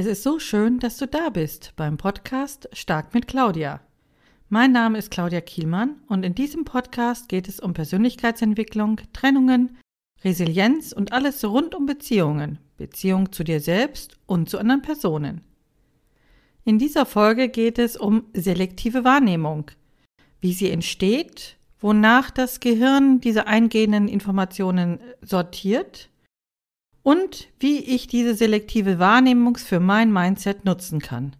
Es ist so schön, dass du da bist beim Podcast Stark mit Claudia. Mein Name ist Claudia Kielmann und in diesem Podcast geht es um Persönlichkeitsentwicklung, Trennungen, Resilienz und alles rund um Beziehungen, Beziehung zu dir selbst und zu anderen Personen. In dieser Folge geht es um selektive Wahrnehmung, wie sie entsteht, wonach das Gehirn diese eingehenden Informationen sortiert und wie ich diese selektive Wahrnehmung für mein Mindset nutzen kann.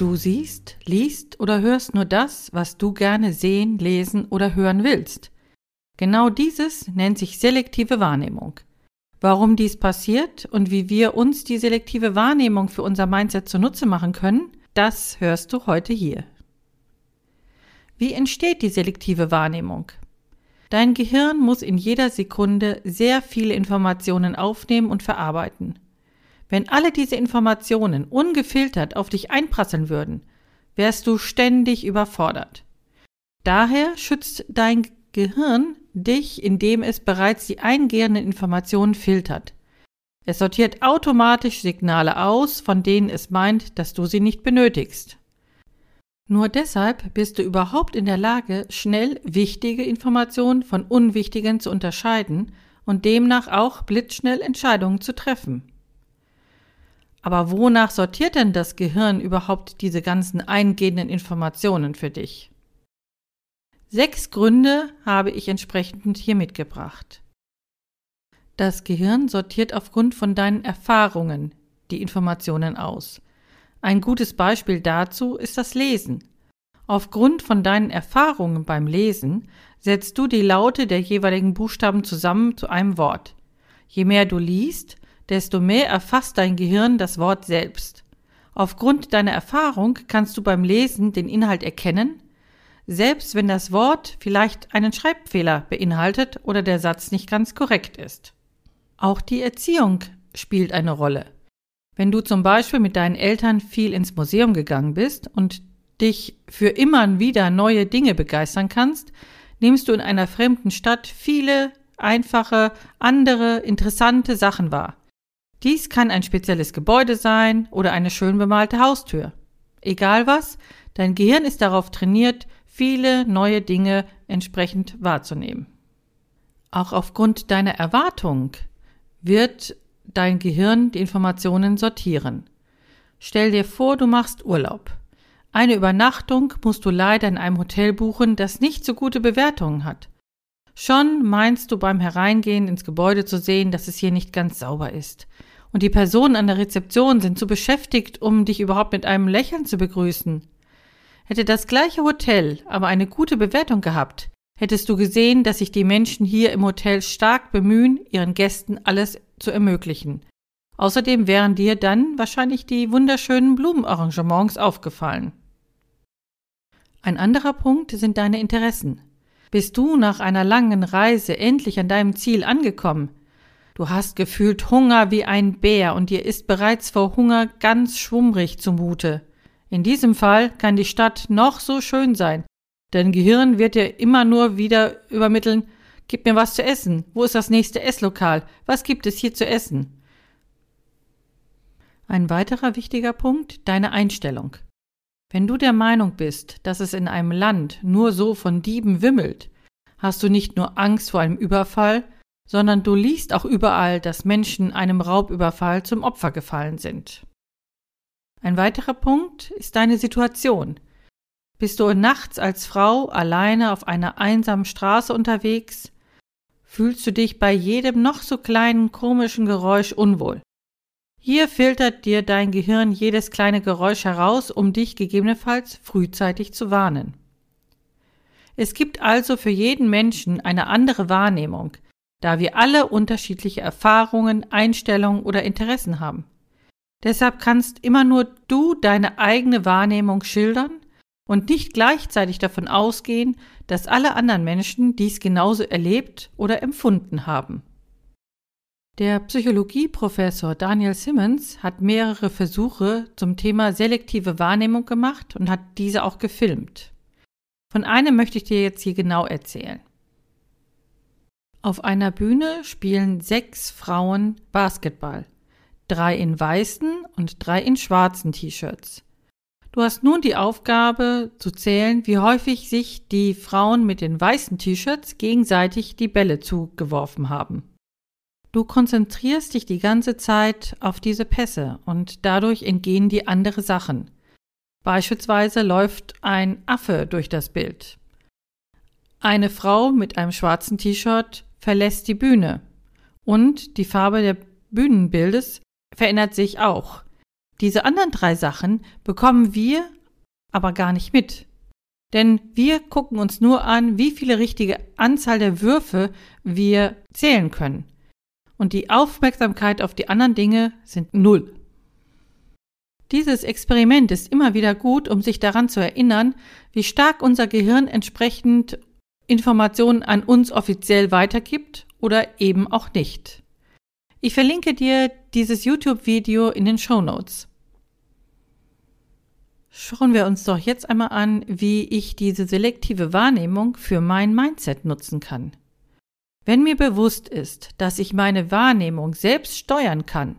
Du siehst, liest oder hörst nur das, was du gerne sehen, lesen oder hören willst. Genau dieses nennt sich selektive Wahrnehmung. Warum dies passiert und wie wir uns die selektive Wahrnehmung für unser Mindset zunutze machen können, das hörst du heute hier. Wie entsteht die selektive Wahrnehmung? Dein Gehirn muss in jeder Sekunde sehr viele Informationen aufnehmen und verarbeiten. Wenn alle diese Informationen ungefiltert auf dich einprasseln würden, wärst du ständig überfordert. Daher schützt dein Gehirn dich, indem es bereits die eingehenden Informationen filtert. Es sortiert automatisch Signale aus, von denen es meint, dass du sie nicht benötigst. Nur deshalb bist du überhaupt in der Lage, schnell wichtige Informationen von unwichtigen zu unterscheiden und demnach auch blitzschnell Entscheidungen zu treffen. Aber wonach sortiert denn das Gehirn überhaupt diese ganzen eingehenden Informationen für dich? Sechs Gründe habe ich entsprechend hier mitgebracht. Das Gehirn sortiert aufgrund von deinen Erfahrungen die Informationen aus. Ein gutes Beispiel dazu ist das Lesen. Aufgrund von deinen Erfahrungen beim Lesen setzt du die Laute der jeweiligen Buchstaben zusammen zu einem Wort. Je mehr du liest, desto mehr erfasst dein Gehirn das Wort selbst. Aufgrund deiner Erfahrung kannst du beim Lesen den Inhalt erkennen, selbst wenn das Wort vielleicht einen Schreibfehler beinhaltet oder der Satz nicht ganz korrekt ist. Auch die Erziehung spielt eine Rolle. Wenn du zum Beispiel mit deinen Eltern viel ins Museum gegangen bist und dich für immer wieder neue Dinge begeistern kannst, nimmst du in einer fremden Stadt viele einfache, andere, interessante Sachen wahr. Dies kann ein spezielles Gebäude sein oder eine schön bemalte Haustür. Egal was, dein Gehirn ist darauf trainiert, viele neue Dinge entsprechend wahrzunehmen. Auch aufgrund deiner Erwartung wird dein Gehirn die Informationen sortieren. Stell dir vor, du machst Urlaub. Eine Übernachtung musst du leider in einem Hotel buchen, das nicht so gute Bewertungen hat. Schon meinst du beim Hereingehen ins Gebäude zu sehen, dass es hier nicht ganz sauber ist und die Personen an der Rezeption sind zu beschäftigt, um dich überhaupt mit einem Lächeln zu begrüßen. Hätte das gleiche Hotel aber eine gute Bewertung gehabt, hättest du gesehen, dass sich die Menschen hier im Hotel stark bemühen, ihren Gästen alles zu ermöglichen. Außerdem wären dir dann wahrscheinlich die wunderschönen Blumenarrangements aufgefallen. Ein anderer Punkt sind deine Interessen. Bist du nach einer langen Reise endlich an deinem Ziel angekommen, Du hast gefühlt Hunger wie ein Bär und dir ist bereits vor Hunger ganz schwummrig zumute. In diesem Fall kann die Stadt noch so schön sein. Dein Gehirn wird dir immer nur wieder übermitteln, gib mir was zu essen. Wo ist das nächste Esslokal? Was gibt es hier zu essen? Ein weiterer wichtiger Punkt, deine Einstellung. Wenn du der Meinung bist, dass es in einem Land nur so von Dieben wimmelt, hast du nicht nur Angst vor einem Überfall, sondern du liest auch überall, dass Menschen einem Raubüberfall zum Opfer gefallen sind. Ein weiterer Punkt ist deine Situation. Bist du nachts als Frau alleine auf einer einsamen Straße unterwegs? Fühlst du dich bei jedem noch so kleinen komischen Geräusch unwohl? Hier filtert dir dein Gehirn jedes kleine Geräusch heraus, um dich gegebenenfalls frühzeitig zu warnen. Es gibt also für jeden Menschen eine andere Wahrnehmung, da wir alle unterschiedliche Erfahrungen, Einstellungen oder Interessen haben. Deshalb kannst immer nur du deine eigene Wahrnehmung schildern und nicht gleichzeitig davon ausgehen, dass alle anderen Menschen dies genauso erlebt oder empfunden haben. Der Psychologieprofessor Daniel Simmons hat mehrere Versuche zum Thema selektive Wahrnehmung gemacht und hat diese auch gefilmt. Von einem möchte ich dir jetzt hier genau erzählen. Auf einer Bühne spielen sechs Frauen Basketball, drei in weißen und drei in schwarzen T-Shirts. Du hast nun die Aufgabe zu zählen, wie häufig sich die Frauen mit den weißen T-Shirts gegenseitig die Bälle zugeworfen haben. Du konzentrierst dich die ganze Zeit auf diese Pässe und dadurch entgehen dir andere Sachen. Beispielsweise läuft ein Affe durch das Bild. Eine Frau mit einem schwarzen T-Shirt verlässt die Bühne und die Farbe der Bühnenbildes verändert sich auch. Diese anderen drei Sachen bekommen wir aber gar nicht mit. Denn wir gucken uns nur an, wie viele richtige Anzahl der Würfe wir zählen können und die Aufmerksamkeit auf die anderen Dinge sind null. Dieses Experiment ist immer wieder gut, um sich daran zu erinnern, wie stark unser Gehirn entsprechend Informationen an uns offiziell weitergibt oder eben auch nicht. Ich verlinke dir dieses YouTube-Video in den Show Notes. Schauen wir uns doch jetzt einmal an, wie ich diese selektive Wahrnehmung für mein Mindset nutzen kann. Wenn mir bewusst ist, dass ich meine Wahrnehmung selbst steuern kann,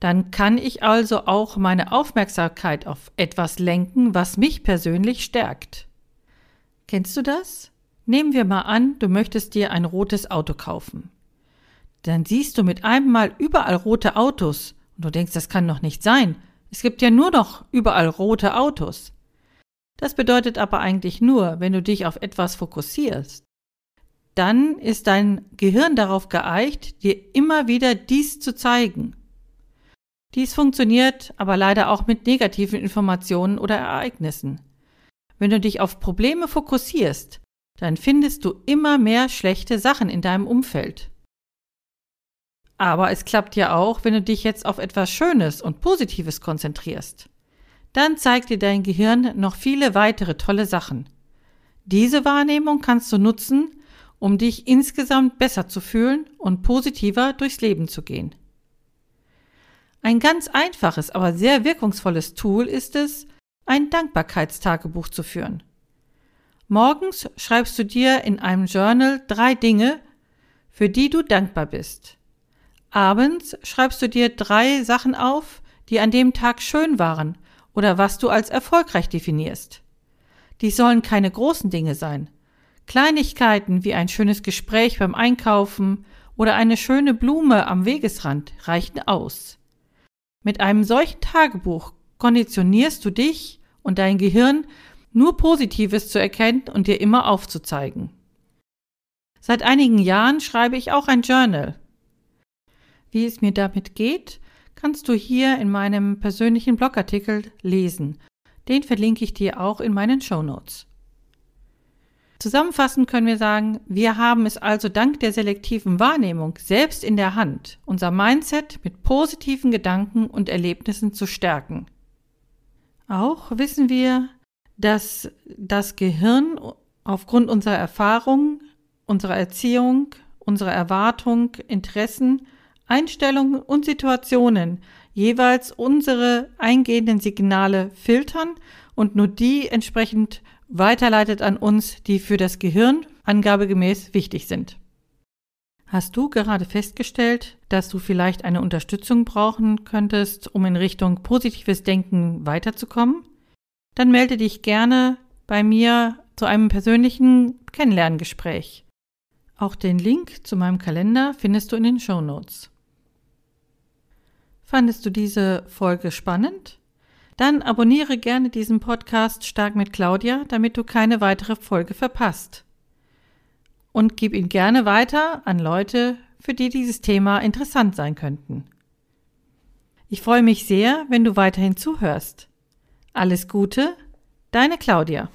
dann kann ich also auch meine Aufmerksamkeit auf etwas lenken, was mich persönlich stärkt. Kennst du das? Nehmen wir mal an, du möchtest dir ein rotes Auto kaufen. Dann siehst du mit einem Mal überall rote Autos und du denkst, das kann doch nicht sein. Es gibt ja nur noch überall rote Autos. Das bedeutet aber eigentlich nur, wenn du dich auf etwas fokussierst, dann ist dein Gehirn darauf geeicht, dir immer wieder dies zu zeigen. Dies funktioniert aber leider auch mit negativen Informationen oder Ereignissen. Wenn du dich auf Probleme fokussierst, dann findest du immer mehr schlechte Sachen in deinem Umfeld. Aber es klappt ja auch, wenn du dich jetzt auf etwas Schönes und Positives konzentrierst. Dann zeigt dir dein Gehirn noch viele weitere tolle Sachen. Diese Wahrnehmung kannst du nutzen, um dich insgesamt besser zu fühlen und positiver durchs Leben zu gehen. Ein ganz einfaches, aber sehr wirkungsvolles Tool ist es, ein Dankbarkeitstagebuch zu führen. Morgens schreibst du dir in einem Journal drei Dinge, für die du dankbar bist. Abends schreibst du dir drei Sachen auf, die an dem Tag schön waren oder was du als erfolgreich definierst. Dies sollen keine großen Dinge sein, Kleinigkeiten wie ein schönes Gespräch beim Einkaufen oder eine schöne Blume am Wegesrand reichen aus. Mit einem solchen Tagebuch konditionierst du dich und dein Gehirn, nur Positives zu erkennen und dir immer aufzuzeigen. Seit einigen Jahren schreibe ich auch ein Journal. Wie es mir damit geht, kannst du hier in meinem persönlichen Blogartikel lesen. Den verlinke ich dir auch in meinen Show Notes. Zusammenfassend können wir sagen, wir haben es also dank der selektiven Wahrnehmung selbst in der Hand, unser Mindset mit positiven Gedanken und Erlebnissen zu stärken. Auch wissen wir, dass das Gehirn aufgrund unserer Erfahrung, unserer Erziehung, unserer Erwartung, Interessen, Einstellungen und Situationen jeweils unsere eingehenden Signale filtern und nur die entsprechend weiterleitet an uns, die für das Gehirn angabegemäß wichtig sind. Hast du gerade festgestellt, dass du vielleicht eine Unterstützung brauchen könntest, um in Richtung positives Denken weiterzukommen? Dann melde dich gerne bei mir zu einem persönlichen Kennenlerngespräch. Auch den Link zu meinem Kalender findest du in den Show Notes. Fandest du diese Folge spannend? Dann abonniere gerne diesen Podcast Stark mit Claudia, damit du keine weitere Folge verpasst. Und gib ihn gerne weiter an Leute, für die dieses Thema interessant sein könnten. Ich freue mich sehr, wenn du weiterhin zuhörst. Alles Gute, deine Claudia.